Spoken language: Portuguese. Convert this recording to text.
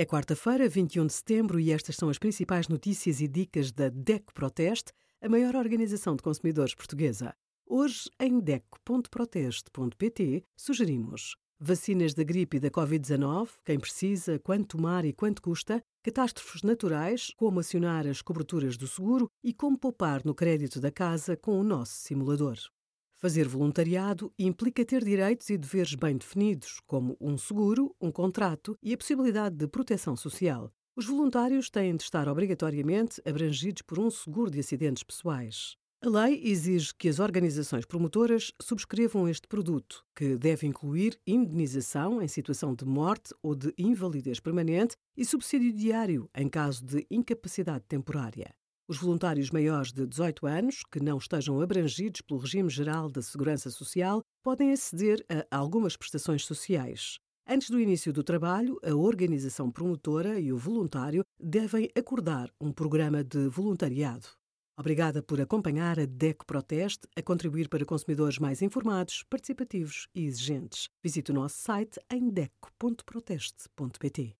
É quarta-feira, 21 de setembro, e estas são as principais notícias e dicas da DECO Proteste, a maior organização de consumidores portuguesa. Hoje, em DECO.proteste.pt, sugerimos vacinas da gripe e da Covid-19, quem precisa, quanto tomar e quanto custa, catástrofes naturais, como acionar as coberturas do seguro e como poupar no crédito da casa com o nosso simulador. Fazer voluntariado implica ter direitos e deveres bem definidos, como um seguro, um contrato e a possibilidade de proteção social. Os voluntários têm de estar obrigatoriamente abrangidos por um seguro de acidentes pessoais. A lei exige que as organizações promotoras subscrevam este produto, que deve incluir indenização em situação de morte ou de invalidez permanente e subsídio diário em caso de incapacidade temporária. Os voluntários maiores de 18 anos, que não estejam abrangidos pelo regime geral da Segurança Social, podem aceder a algumas prestações sociais. Antes do início do trabalho, a organização promotora e o voluntário devem acordar um programa de voluntariado. Obrigada por acompanhar a DECO Proteste a contribuir para consumidores mais informados, participativos e exigentes. Visite o nosso site em deco.proteste.pt.